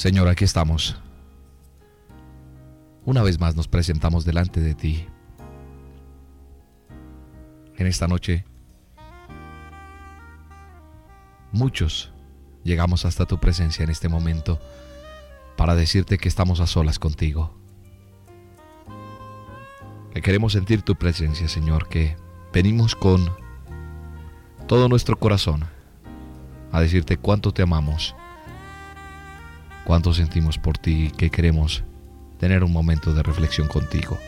Señor, aquí estamos. Una vez más nos presentamos delante de ti. En esta noche, muchos llegamos hasta tu presencia en este momento para decirte que estamos a solas contigo. Que queremos sentir tu presencia, Señor, que venimos con todo nuestro corazón a decirte cuánto te amamos cuánto sentimos por ti que queremos tener un momento de reflexión contigo.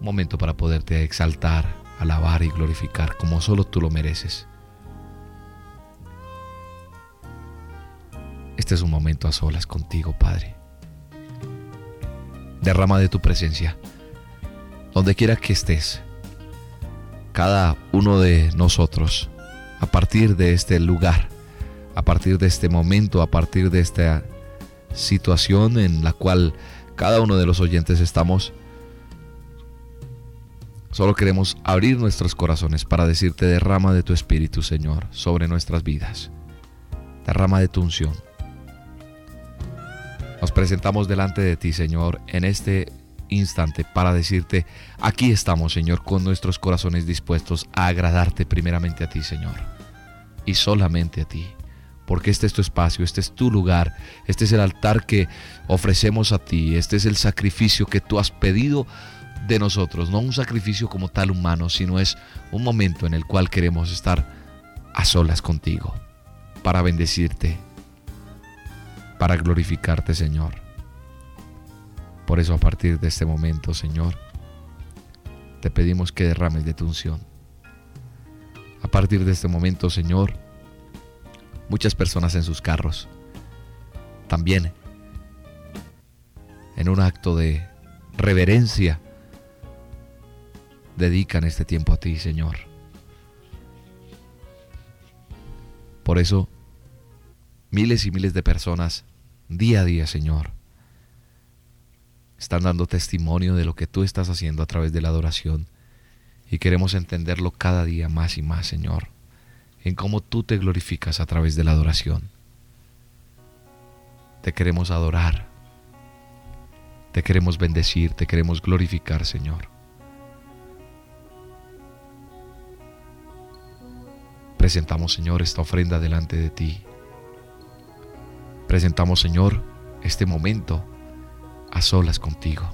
Un momento para poderte exaltar, alabar y glorificar como solo tú lo mereces. Este es un momento a solas contigo, Padre. Derrama de tu presencia, donde quiera que estés, cada uno de nosotros, a partir de este lugar a partir de este momento, a partir de esta situación en la cual cada uno de los oyentes estamos, solo queremos abrir nuestros corazones para decirte derrama de tu Espíritu, Señor, sobre nuestras vidas. Derrama de tu unción. Nos presentamos delante de ti, Señor, en este instante para decirte, aquí estamos, Señor, con nuestros corazones dispuestos a agradarte primeramente a ti, Señor, y solamente a ti porque este es tu espacio, este es tu lugar, este es el altar que ofrecemos a ti, este es el sacrificio que tú has pedido de nosotros, no un sacrificio como tal humano, sino es un momento en el cual queremos estar a solas contigo, para bendecirte, para glorificarte, Señor. Por eso a partir de este momento, Señor, te pedimos que derrames de tu unción. A partir de este momento, Señor, muchas personas en sus carros. También en un acto de reverencia dedican este tiempo a ti, Señor. Por eso, miles y miles de personas, día a día, Señor, están dando testimonio de lo que tú estás haciendo a través de la adoración y queremos entenderlo cada día más y más, Señor en cómo tú te glorificas a través de la adoración. Te queremos adorar, te queremos bendecir, te queremos glorificar, Señor. Presentamos, Señor, esta ofrenda delante de ti. Presentamos, Señor, este momento a solas contigo.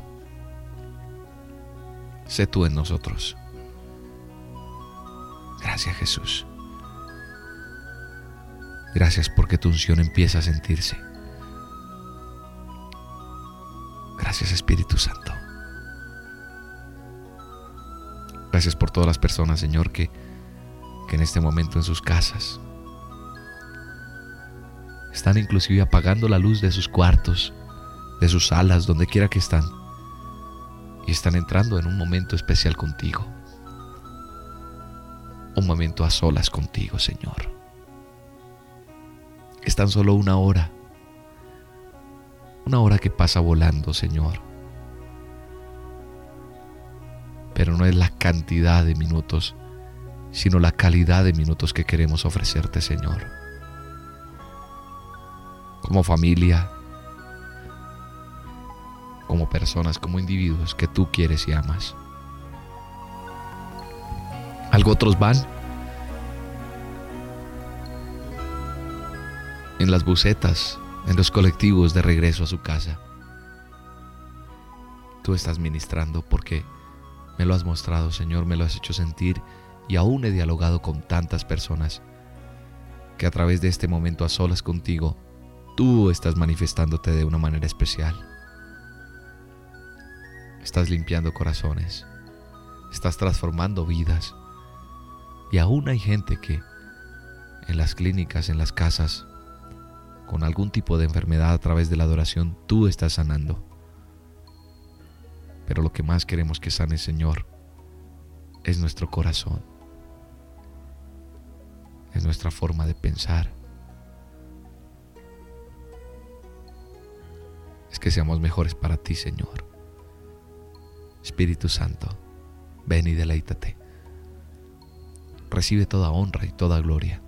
Sé tú en nosotros. Gracias, Jesús. Gracias porque tu unción empieza a sentirse. Gracias Espíritu Santo. Gracias por todas las personas, Señor, que, que en este momento en sus casas están inclusive apagando la luz de sus cuartos, de sus salas, donde quiera que están, y están entrando en un momento especial contigo. Un momento a solas contigo, Señor. Es tan solo una hora. Una hora que pasa volando, Señor. Pero no es la cantidad de minutos, sino la calidad de minutos que queremos ofrecerte, Señor. Como familia, como personas, como individuos que tú quieres y amas. algo otros van en las bucetas, en los colectivos de regreso a su casa. Tú estás ministrando porque me lo has mostrado, Señor, me lo has hecho sentir y aún he dialogado con tantas personas que a través de este momento a solas contigo, tú estás manifestándote de una manera especial. Estás limpiando corazones, estás transformando vidas y aún hay gente que en las clínicas, en las casas, con algún tipo de enfermedad a través de la adoración, tú estás sanando. Pero lo que más queremos que sane, Señor, es nuestro corazón, es nuestra forma de pensar. Es que seamos mejores para ti, Señor. Espíritu Santo, ven y deleítate. Recibe toda honra y toda gloria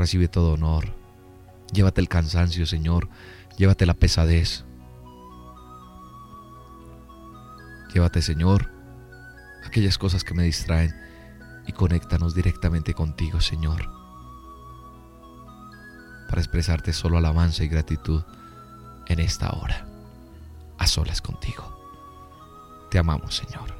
recibe todo honor. Llévate el cansancio, Señor. Llévate la pesadez. Llévate, Señor, aquellas cosas que me distraen y conéctanos directamente contigo, Señor, para expresarte solo alabanza y gratitud en esta hora, a solas contigo. Te amamos, Señor.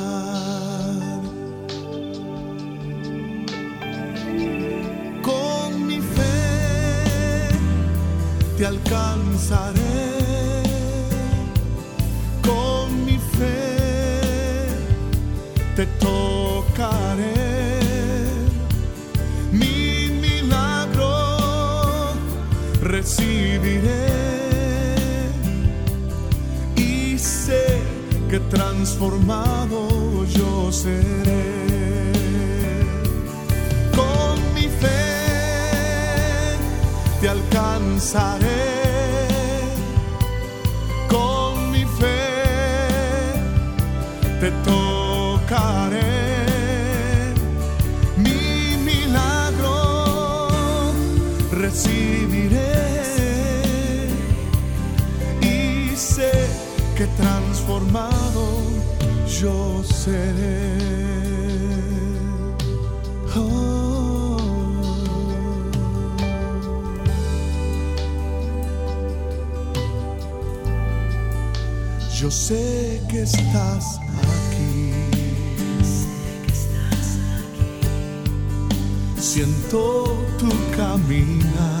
Con mi fe, te tocaré. Mi milagro recibiré y sé que transformado yo seré. te alcanzaré. Yo seré. Yo sé que estás aquí. Siento tu caminar.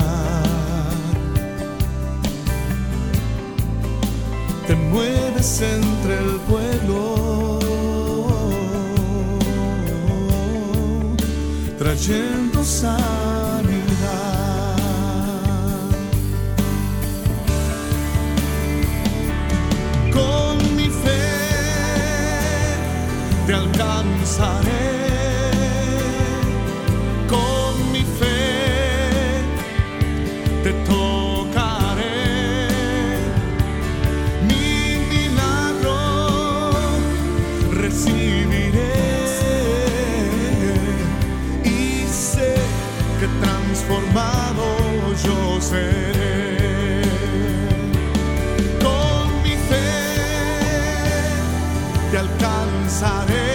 Entre el pueblo. Trayendo sanidad. alcanzaré. Con mi fe te tocaré. Yo seré. Con mi fe te alcanzaré.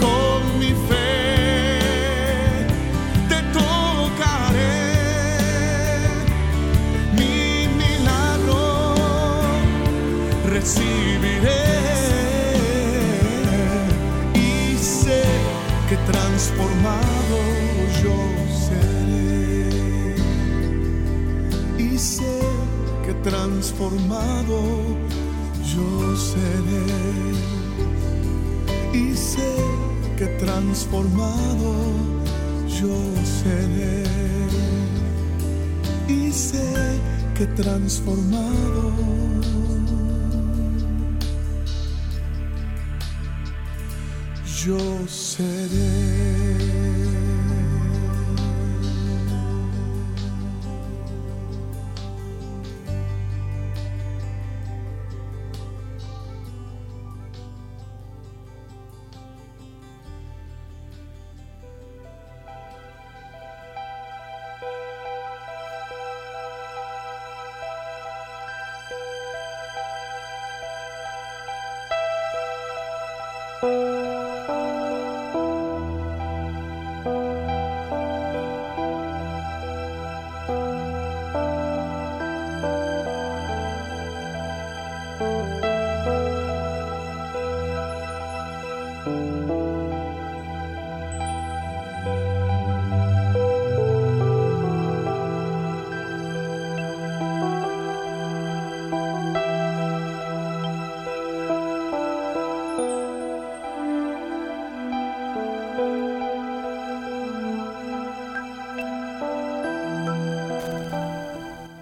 Con transformado yo seré. Y sé que transformado yo seré. Y sé que transformado yo seré.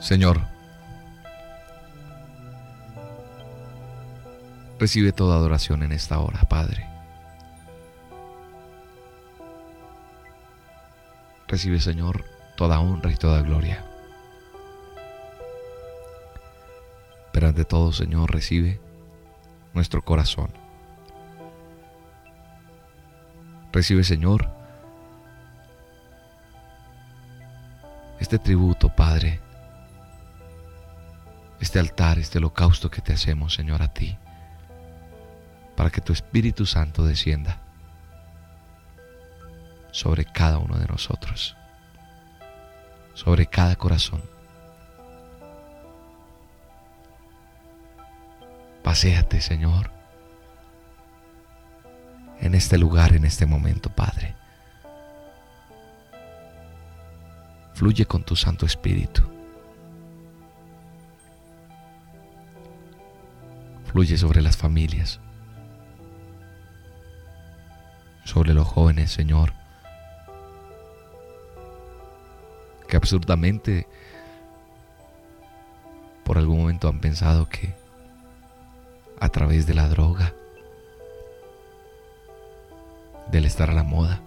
Señor, recibe toda adoración en esta hora, Padre. Recibe, Señor, toda honra y toda gloria. Pero ante todo, Señor, recibe nuestro corazón. Recibe, Señor, este tributo, Padre, este altar, este holocausto que te hacemos, Señor, a ti, para que tu Espíritu Santo descienda sobre cada uno de nosotros, sobre cada corazón. Paséate, Señor, en este lugar, en este momento, Padre. Fluye con tu Santo Espíritu. Fluye sobre las familias, sobre los jóvenes, Señor, que absurdamente por algún momento han pensado que a través de la droga, del estar a la moda,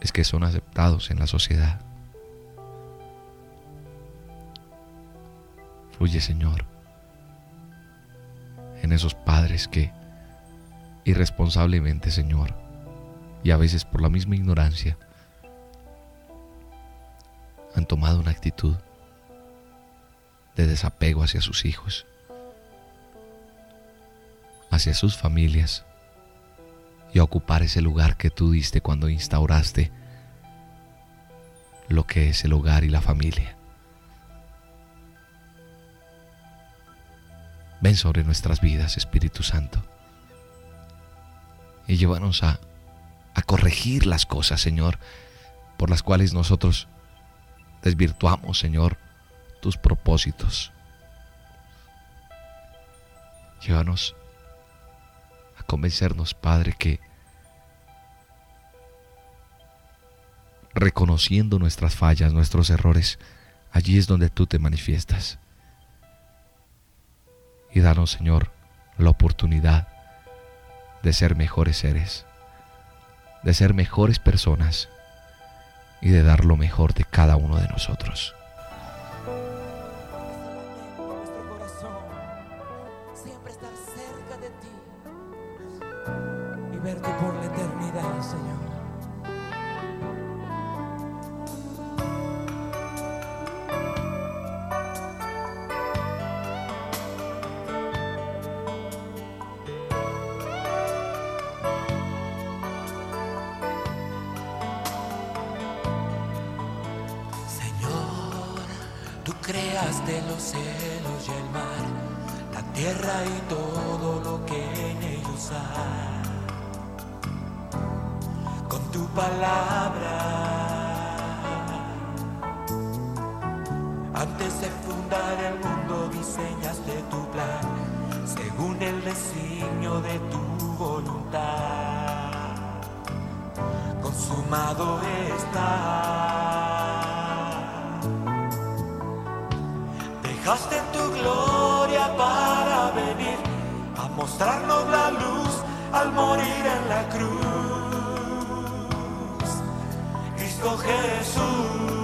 es que son aceptados en la sociedad. Fluye, Señor, en esos padres que irresponsablemente, Señor, y a veces por la misma ignorancia, han tomado una actitud de desapego hacia sus hijos, hacia sus familias y a ocupar ese lugar que tú diste cuando instauraste lo que es el hogar y la familia. Ven sobre nuestras vidas, Espíritu Santo, y llévanos a, a corregir las cosas, Señor, por las cuales nosotros desvirtuamos, Señor, tus propósitos. Llévanos a convencernos, Padre, que reconociendo nuestras fallas, nuestros errores, allí es donde tú te manifiestas. Y danos, Señor, la oportunidad de ser mejores seres, de ser mejores personas y de dar lo mejor de cada uno de nosotros. Antes de fundar el mundo diseñaste tu plan, según el designio de tu voluntad. Consumado está. Dejaste tu gloria para venir a mostrarnos la luz al morir en la cruz. Cristo Jesús.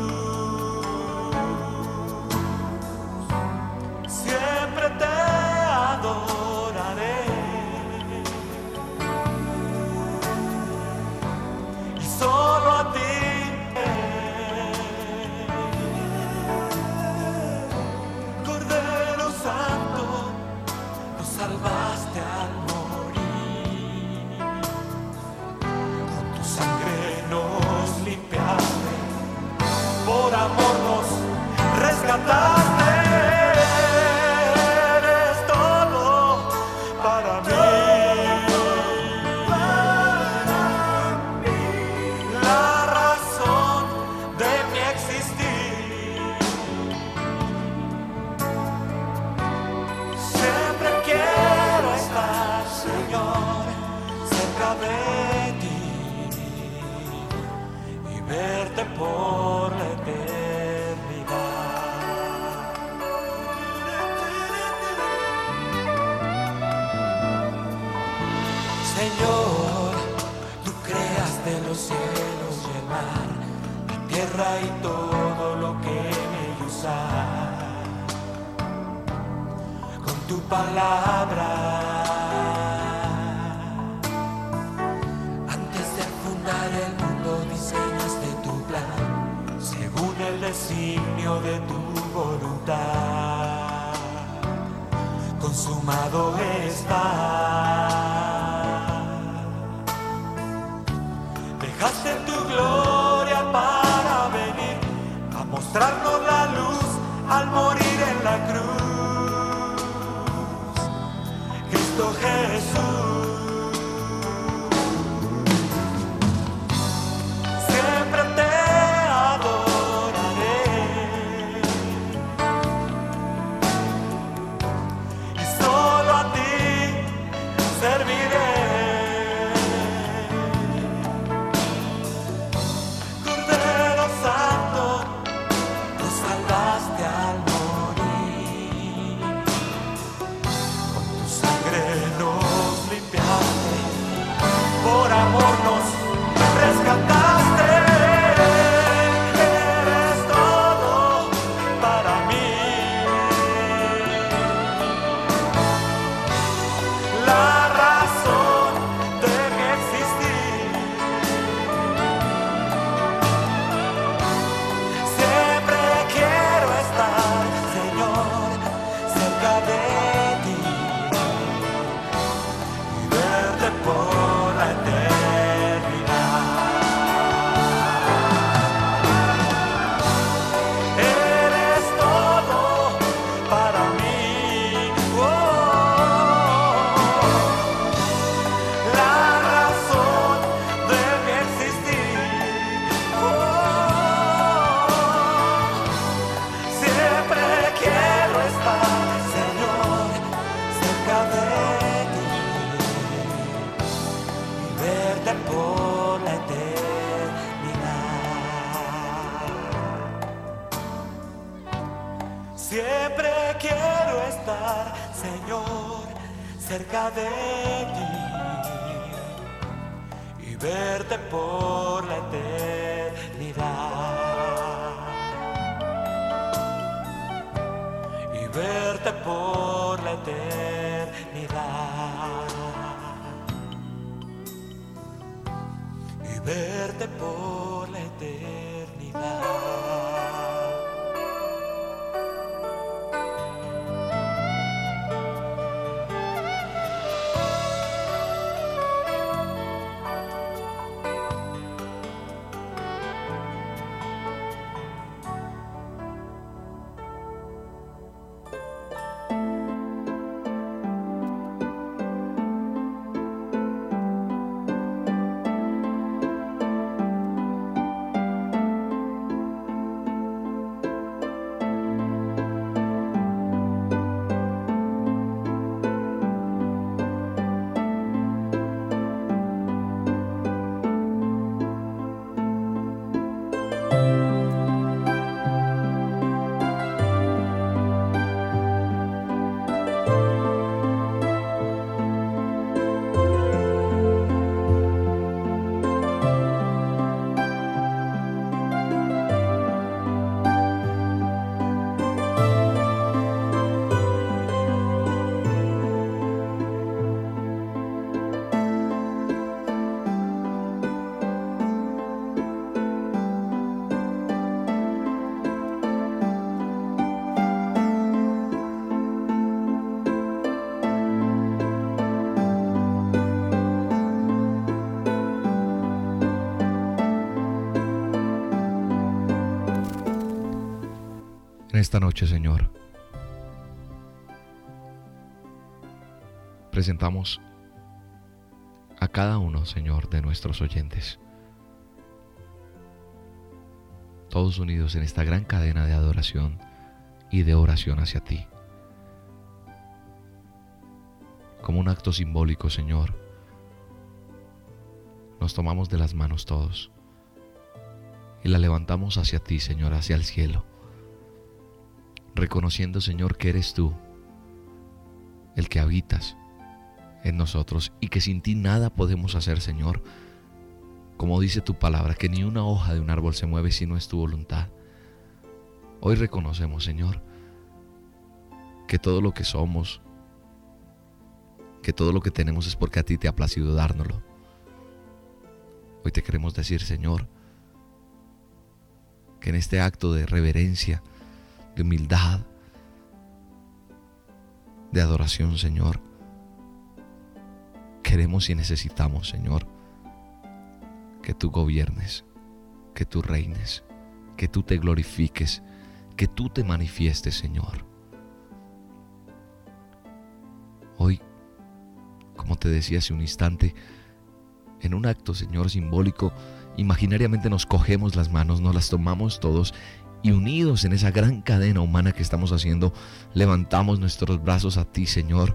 tu palabra. Antes de fundar el mundo diseñaste tu plan, según el designio de tu voluntad. Consumado está. Dejaste tu gloria para venir a mostrarnos la luz al morir. Esta noche, Señor, presentamos a cada uno, Señor, de nuestros oyentes. Todos unidos en esta gran cadena de adoración y de oración hacia ti. Como un acto simbólico, Señor, nos tomamos de las manos todos y la levantamos hacia ti, Señor, hacia el cielo reconociendo, Señor, que eres tú el que habitas en nosotros y que sin ti nada podemos hacer, Señor. Como dice tu palabra, que ni una hoja de un árbol se mueve si no es tu voluntad. Hoy reconocemos, Señor, que todo lo que somos, que todo lo que tenemos es porque a ti te ha placido dárnoslo. Hoy te queremos decir, Señor, que en este acto de reverencia, de humildad, de adoración, Señor. Queremos y necesitamos, Señor, que tú gobiernes, que tú reines, que tú te glorifiques, que tú te manifiestes, Señor. Hoy, como te decía hace un instante, en un acto, Señor, simbólico, imaginariamente nos cogemos las manos, nos las tomamos todos y unidos en esa gran cadena humana que estamos haciendo, levantamos nuestros brazos a ti, Señor.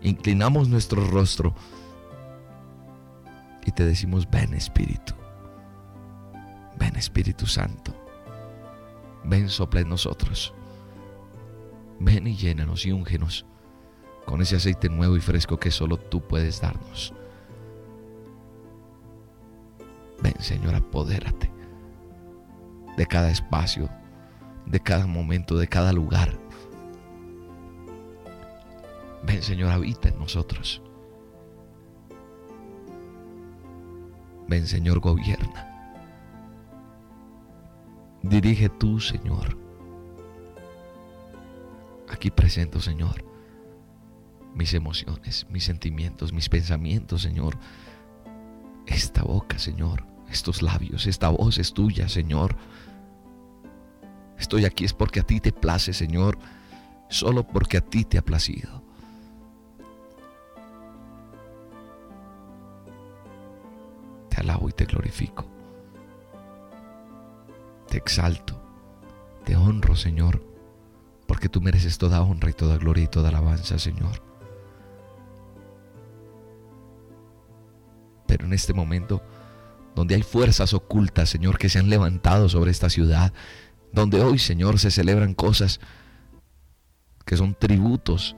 Inclinamos nuestro rostro y te decimos, ven Espíritu, ven Espíritu Santo, ven sopla en nosotros, ven y llénanos y úngenos con ese aceite nuevo y fresco que solo tú puedes darnos. Ven Señor, apodérate de cada espacio, de cada momento, de cada lugar. Ven Señor, habita en nosotros. Ven Señor, gobierna. Dirige tú, Señor. Aquí presento, Señor, mis emociones, mis sentimientos, mis pensamientos, Señor. Esta boca, Señor, estos labios, esta voz es tuya, Señor. Estoy aquí es porque a ti te place, Señor, solo porque a ti te ha placido. Te alabo y te glorifico. Te exalto, te honro, Señor, porque tú mereces toda honra y toda gloria y toda alabanza, Señor. Pero en este momento, donde hay fuerzas ocultas, Señor, que se han levantado sobre esta ciudad, donde hoy, Señor, se celebran cosas que son tributos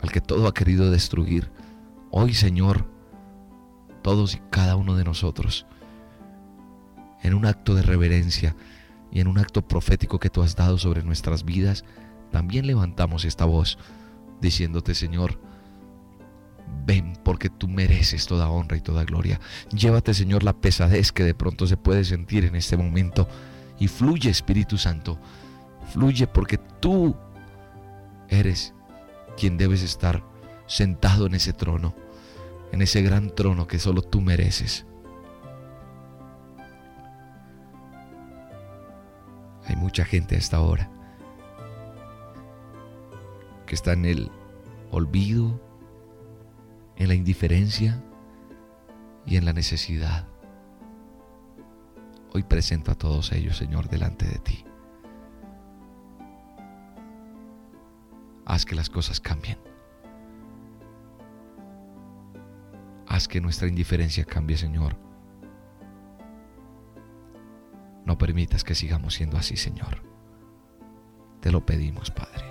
al que todo ha querido destruir. Hoy, Señor, todos y cada uno de nosotros, en un acto de reverencia y en un acto profético que tú has dado sobre nuestras vidas, también levantamos esta voz diciéndote, Señor, ven porque tú mereces toda honra y toda gloria. Llévate, Señor, la pesadez que de pronto se puede sentir en este momento y fluye Espíritu Santo, fluye porque tú eres quien debes estar sentado en ese trono, en ese gran trono que solo tú mereces. Hay mucha gente a esta hora que está en el olvido, en la indiferencia y en la necesidad. Hoy presento a todos ellos, Señor, delante de ti. Haz que las cosas cambien. Haz que nuestra indiferencia cambie, Señor. No permitas que sigamos siendo así, Señor. Te lo pedimos, Padre.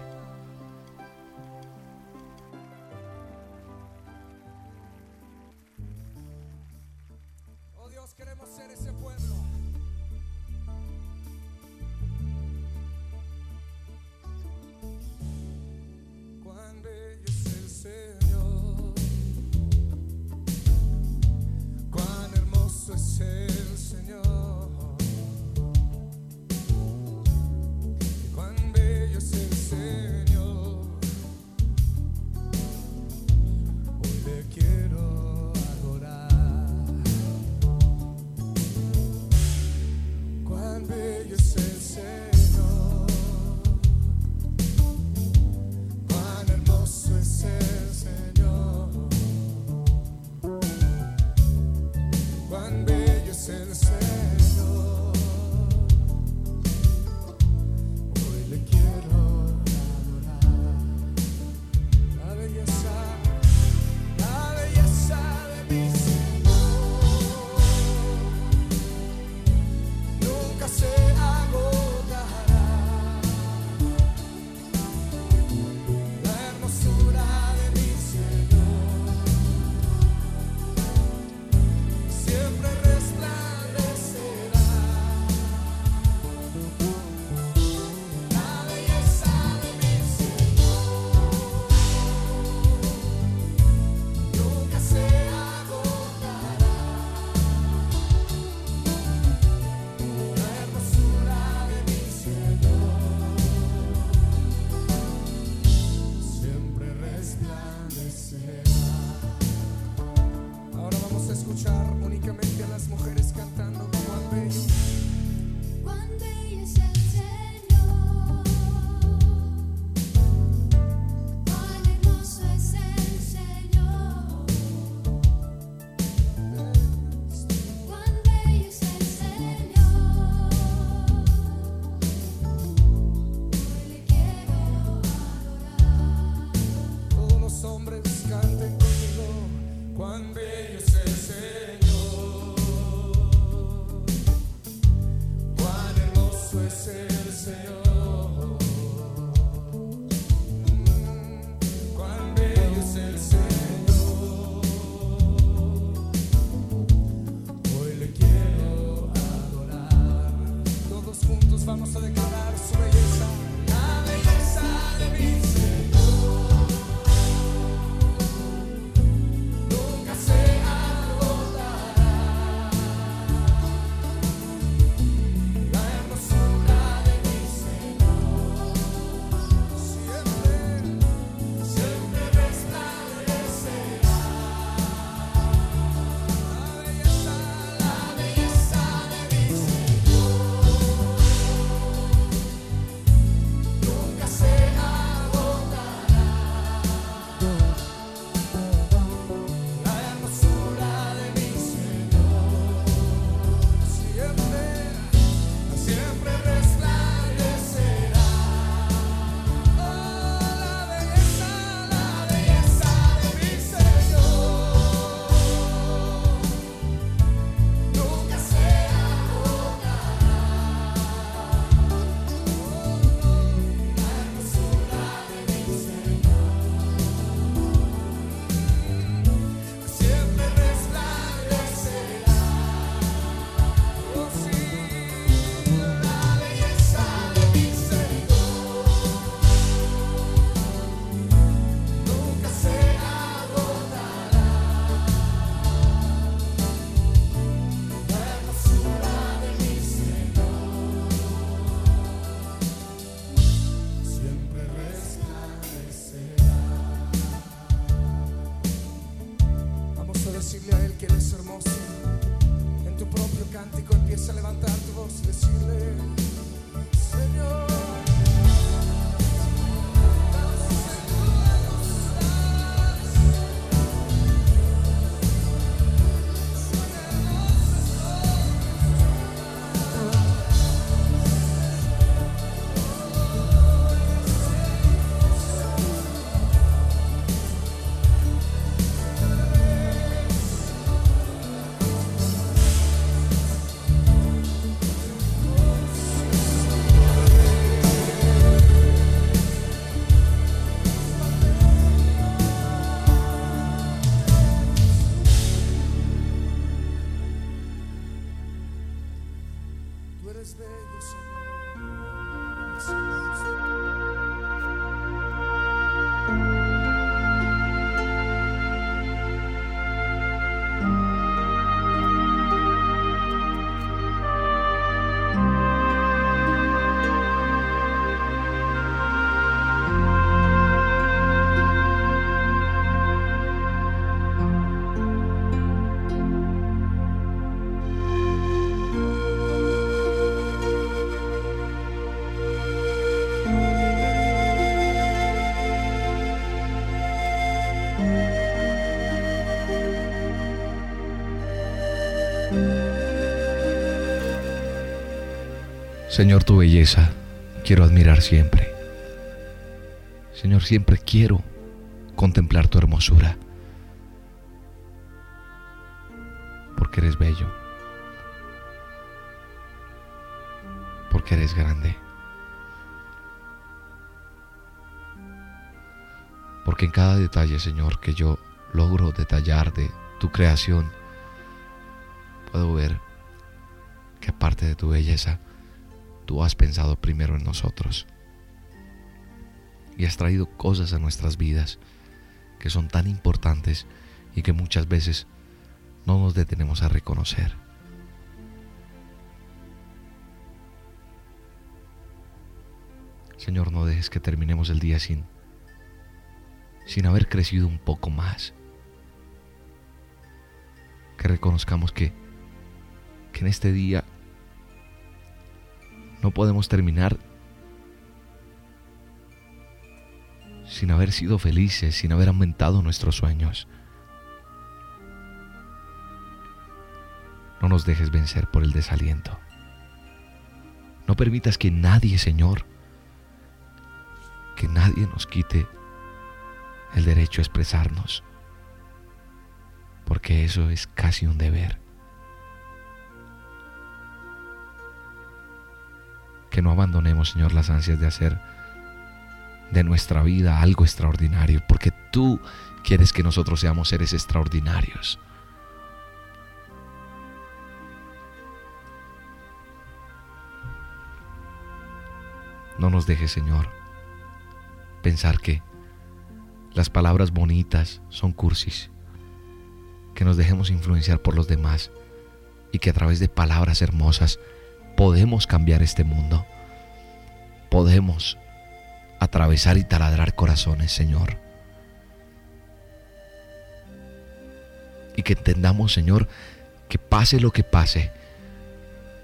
Señor, tu belleza quiero admirar siempre. Señor, siempre quiero contemplar tu hermosura. Porque eres bello. Porque eres grande. Porque en cada detalle, Señor, que yo logro detallar de tu creación, puedo ver que aparte de tu belleza, tú has pensado primero en nosotros y has traído cosas a nuestras vidas que son tan importantes y que muchas veces no nos detenemos a reconocer. Señor, no dejes que terminemos el día sin sin haber crecido un poco más. Que reconozcamos que que en este día no podemos terminar sin haber sido felices, sin haber aumentado nuestros sueños. No nos dejes vencer por el desaliento. No permitas que nadie, Señor, que nadie nos quite el derecho a expresarnos, porque eso es casi un deber. Que no abandonemos, Señor, las ansias de hacer de nuestra vida algo extraordinario, porque tú quieres que nosotros seamos seres extraordinarios. No nos dejes, Señor, pensar que las palabras bonitas son cursis, que nos dejemos influenciar por los demás y que a través de palabras hermosas podemos cambiar este mundo. Podemos atravesar y taladrar corazones, Señor. Y que entendamos, Señor, que pase lo que pase,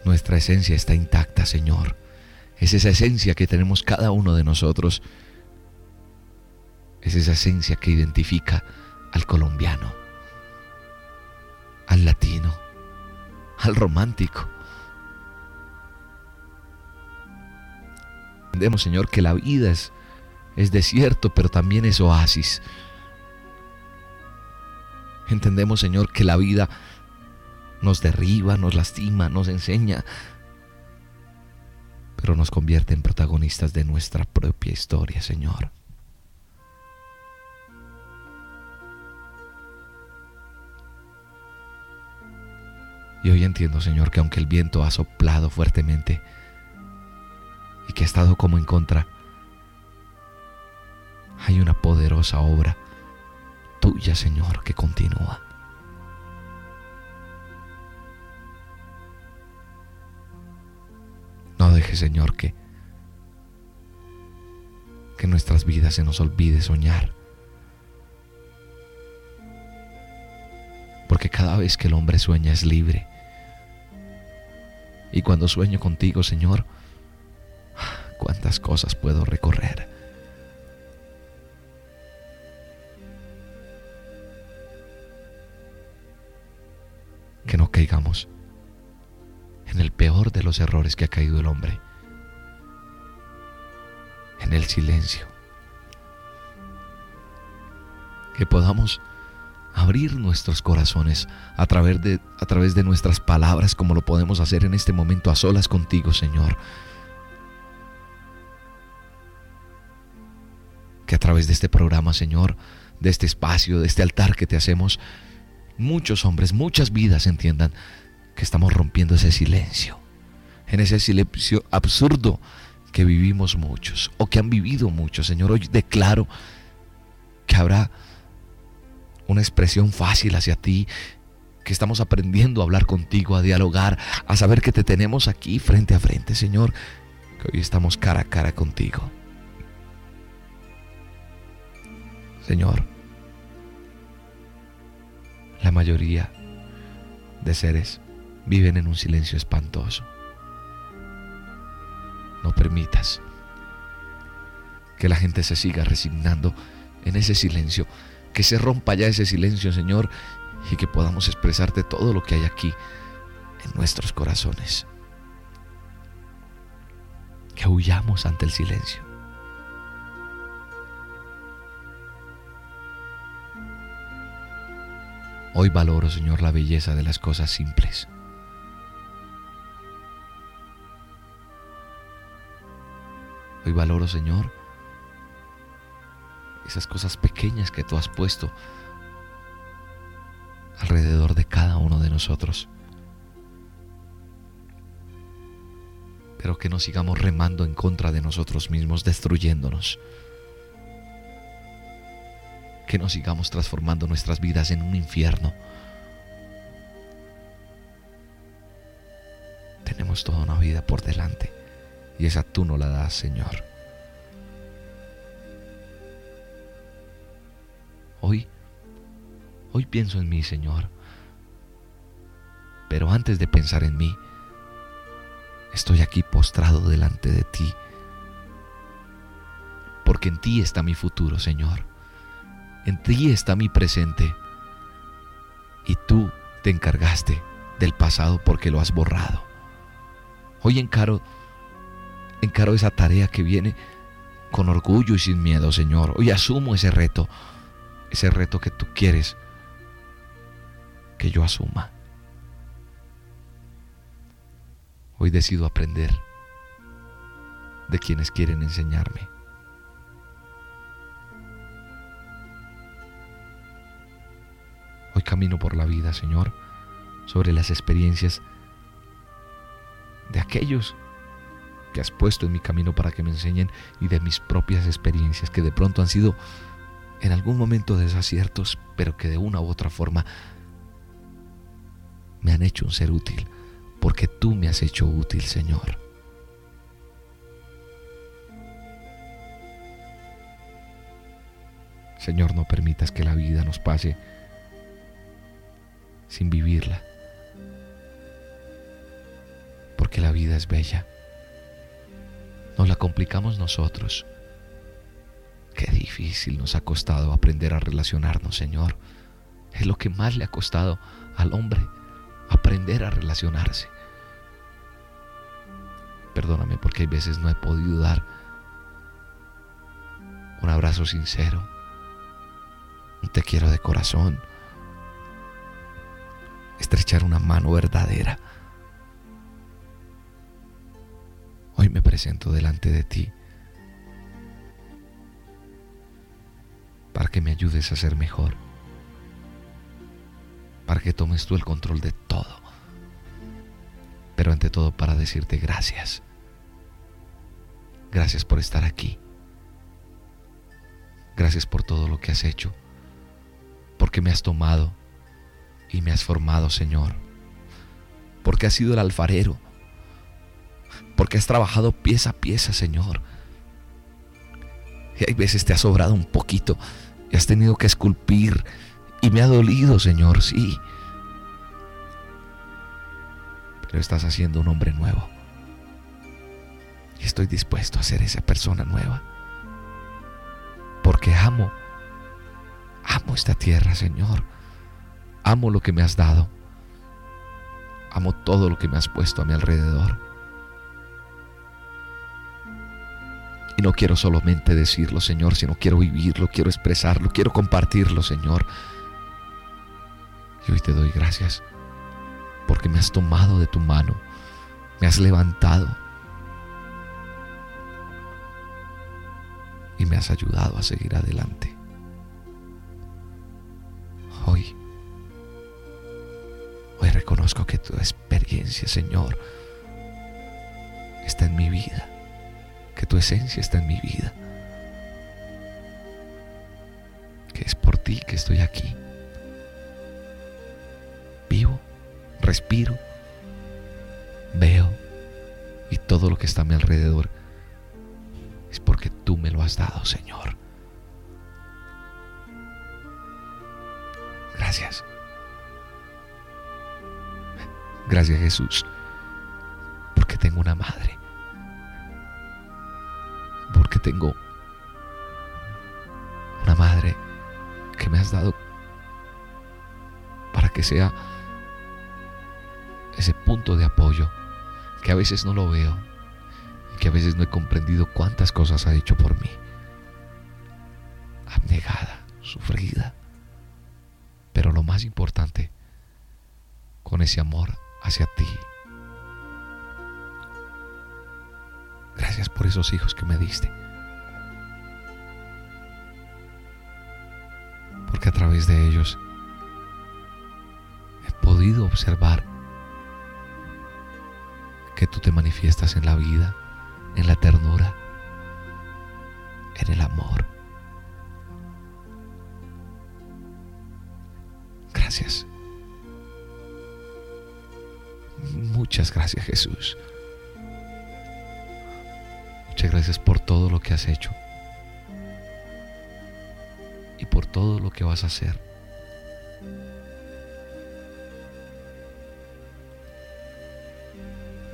nuestra esencia está intacta, Señor. Es esa esencia que tenemos cada uno de nosotros. Es esa esencia que identifica al colombiano, al latino, al romántico. Entendemos, Señor, que la vida es, es desierto, pero también es oasis. Entendemos, Señor, que la vida nos derriba, nos lastima, nos enseña, pero nos convierte en protagonistas de nuestra propia historia, Señor. Y hoy entiendo, Señor, que aunque el viento ha soplado fuertemente y que ha estado como en contra, hay una poderosa obra tuya, Señor, que continúa. No deje, Señor, que, que nuestras vidas se nos olvide soñar. Porque cada vez que el hombre sueña es libre. Y cuando sueño contigo, Señor, cuántas cosas puedo recorrer. Que no caigamos en el peor de los errores que ha caído el hombre, en el silencio. Que podamos abrir nuestros corazones a través, de, a través de nuestras palabras como lo podemos hacer en este momento a solas contigo, Señor. Que a través de este programa, Señor, de este espacio, de este altar que te hacemos, muchos hombres, muchas vidas entiendan que estamos rompiendo ese silencio, en ese silencio absurdo que vivimos muchos o que han vivido muchos. Señor, hoy declaro que habrá una expresión fácil hacia ti, que estamos aprendiendo a hablar contigo, a dialogar, a saber que te tenemos aquí frente a frente, Señor, que hoy estamos cara a cara contigo. Señor, la mayoría de seres viven en un silencio espantoso. No permitas que la gente se siga resignando en ese silencio, que se rompa ya ese silencio, Señor, y que podamos expresarte todo lo que hay aquí en nuestros corazones. Que huyamos ante el silencio. Hoy valoro, Señor, la belleza de las cosas simples. Hoy valoro, Señor, esas cosas pequeñas que tú has puesto alrededor de cada uno de nosotros. Pero que no sigamos remando en contra de nosotros mismos, destruyéndonos. Que no sigamos transformando nuestras vidas en un infierno. Tenemos toda una vida por delante y esa tú no la das, Señor. Hoy, hoy pienso en mí, Señor. Pero antes de pensar en mí, estoy aquí postrado delante de ti. Porque en ti está mi futuro, Señor. En ti está mi presente. Y tú te encargaste del pasado porque lo has borrado. Hoy encaro encaro esa tarea que viene con orgullo y sin miedo, Señor. Hoy asumo ese reto, ese reto que tú quieres que yo asuma. Hoy decido aprender de quienes quieren enseñarme. Camino por la vida, Señor, sobre las experiencias de aquellos que has puesto en mi camino para que me enseñen y de mis propias experiencias que de pronto han sido en algún momento desaciertos, pero que de una u otra forma me han hecho un ser útil, porque tú me has hecho útil, Señor. Señor, no permitas que la vida nos pase sin vivirla, porque la vida es bella. Nos la complicamos nosotros. Qué difícil nos ha costado aprender a relacionarnos, Señor. Es lo que más le ha costado al hombre, aprender a relacionarse. Perdóname porque hay veces no he podido dar un abrazo sincero, un te quiero de corazón, estrechar una mano verdadera. Hoy me presento delante de ti para que me ayudes a ser mejor, para que tomes tú el control de todo, pero ante todo para decirte gracias. Gracias por estar aquí. Gracias por todo lo que has hecho, porque me has tomado y me has formado, Señor, porque has sido el alfarero, porque has trabajado pieza a pieza, Señor. Y hay veces te ha sobrado un poquito y has tenido que esculpir y me ha dolido, Señor, sí. Pero estás haciendo un hombre nuevo. Y estoy dispuesto a ser esa persona nueva. Porque amo, amo esta tierra, Señor. Amo lo que me has dado. Amo todo lo que me has puesto a mi alrededor. Y no quiero solamente decirlo, Señor, sino quiero vivirlo, quiero expresarlo, quiero compartirlo, Señor. Y hoy te doy gracias porque me has tomado de tu mano, me has levantado y me has ayudado a seguir adelante. Hoy, hoy reconozco que tu experiencia, Señor, está en mi vida, que tu esencia está en mi vida, que es por ti que estoy aquí. Vivo, respiro, veo y todo lo que está a mi alrededor es porque tú me lo has dado, Señor. Gracias. Gracias Jesús, porque tengo una madre, porque tengo una madre que me has dado para que sea ese punto de apoyo que a veces no lo veo y que a veces no he comprendido cuántas cosas ha hecho por mí. Abnegada, sufrida, pero lo más importante, con ese amor hacia ti. Gracias por esos hijos que me diste. Porque a través de ellos he podido observar que tú te manifiestas en la vida, en la ternura, en el amor. Gracias. Muchas gracias Jesús. Muchas gracias por todo lo que has hecho y por todo lo que vas a hacer.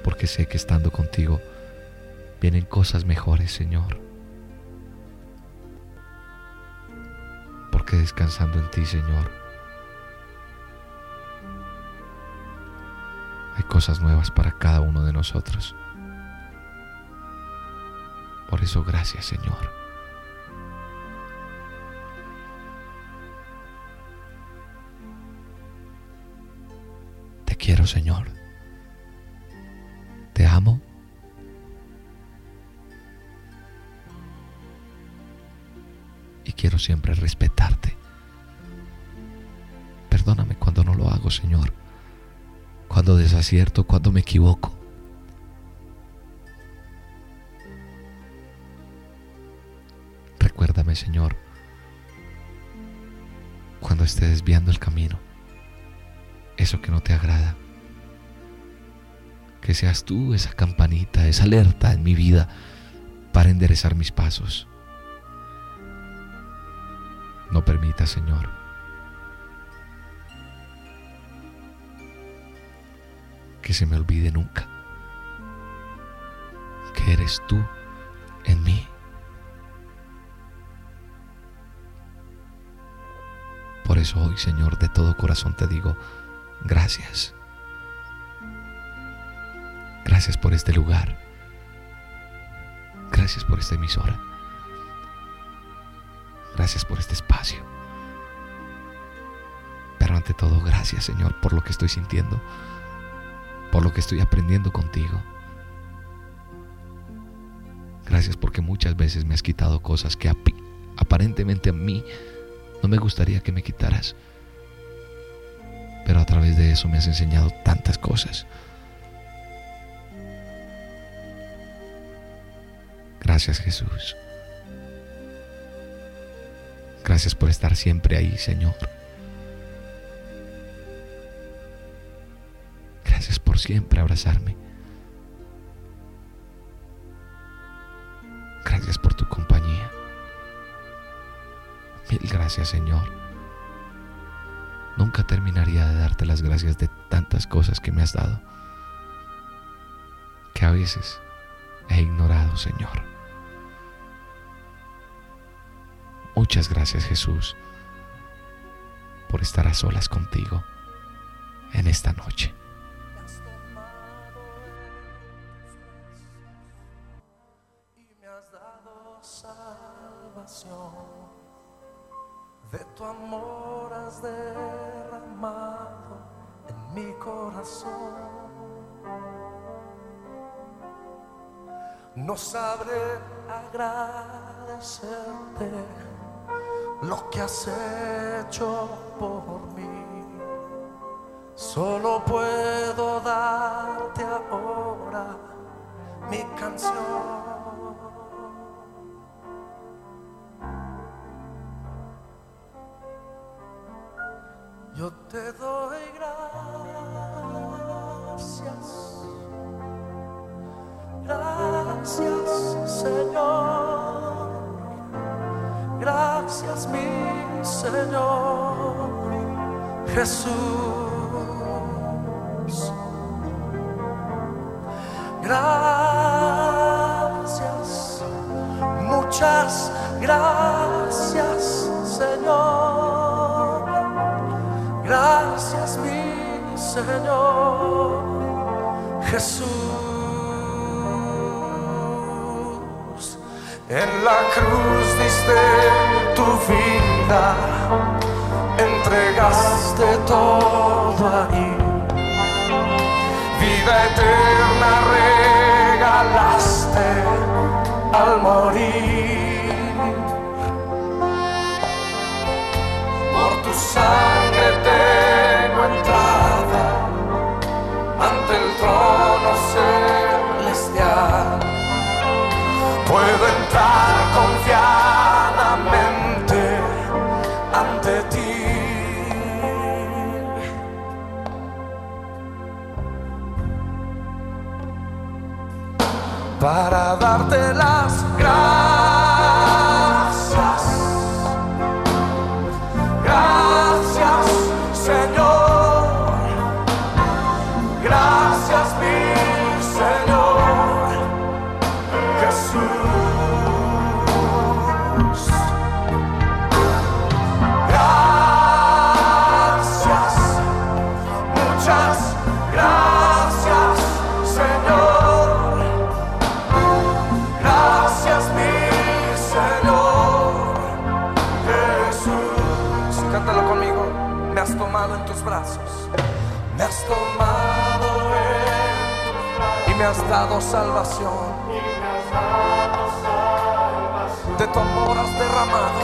Porque sé que estando contigo vienen cosas mejores, Señor. Porque descansando en ti, Señor, hay cosas nuevas para cada uno de nosotros. Por eso gracias, Señor. Te quiero, Señor. Te amo. Y quiero siempre respetarte. Perdóname cuando no lo hago, Señor cuando desacierto, cuando me equivoco. Recuérdame, Señor, cuando esté desviando el camino, eso que no te agrada. Que seas tú esa campanita, esa alerta en mi vida para enderezar mis pasos. No permita, Señor, que se me olvide nunca que eres tú en mí. Por eso hoy, Señor, de todo corazón te digo, gracias. Gracias por este lugar. Gracias por esta emisora. Gracias por este espacio. Pero ante todo, gracias Señor por lo que estoy sintiendo, por lo que estoy aprendiendo contigo. Gracias porque muchas veces me has quitado cosas que aparentemente a mí no me gustaría que me quitaras. Pero a través de eso me has enseñado tantas cosas. Gracias Jesús. Gracias por estar siempre ahí, Señor. Siempre abrazarme. Gracias por tu compañía. Mil gracias, Señor. Nunca terminaría de darte las gracias de tantas cosas que me has dado, que a veces he ignorado, Señor. Muchas gracias, Jesús, por estar a solas contigo en esta noche. Tu sangre tengo entrada ante el trono celestial. Puedo entrar confiadamente ante ti. Para darte las has dado salvación. De tu amor has derramado.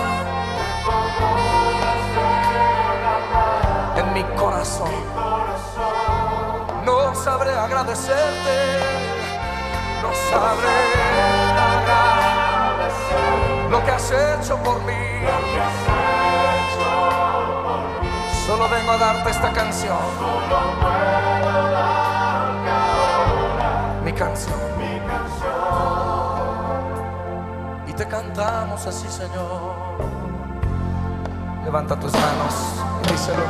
En mi corazón. No sabré agradecerte. No sabré agradecerte. Lo que has hecho por mí. Solo vengo a darte esta canción canción. Mi canción. Y te cantamos así, Señor. Levanta tus manos y díselo.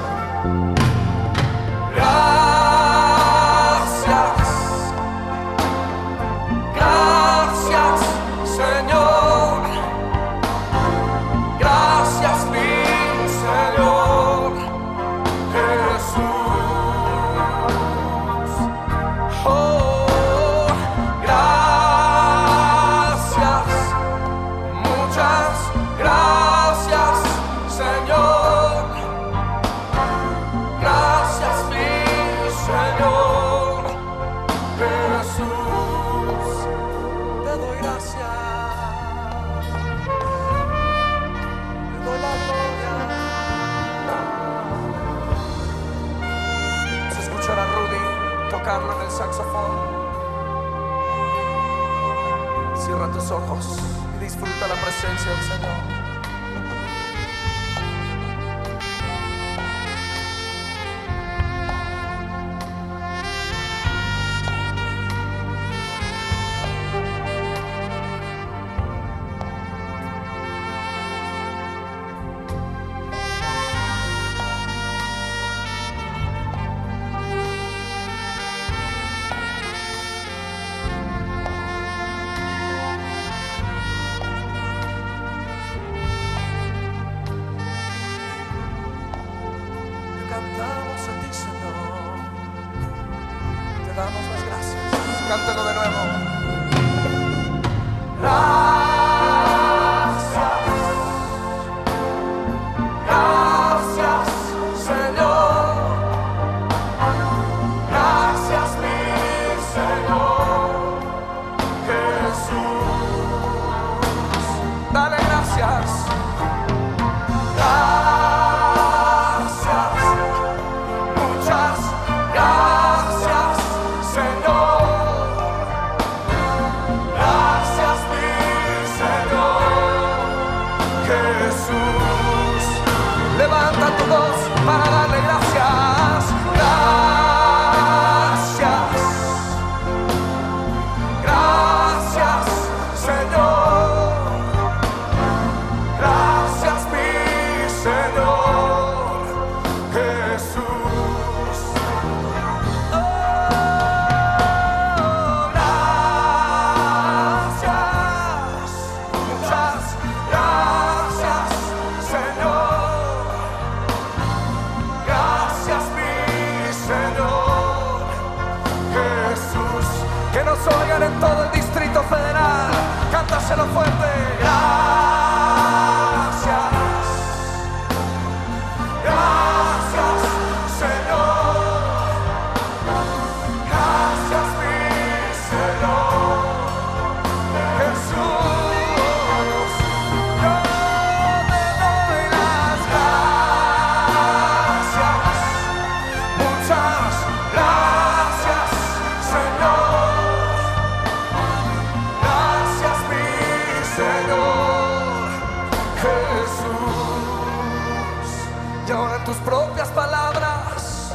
tus propias palabras.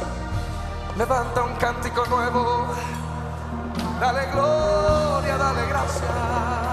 Levanta un cántico nuevo. Dale gloria, dale gracias.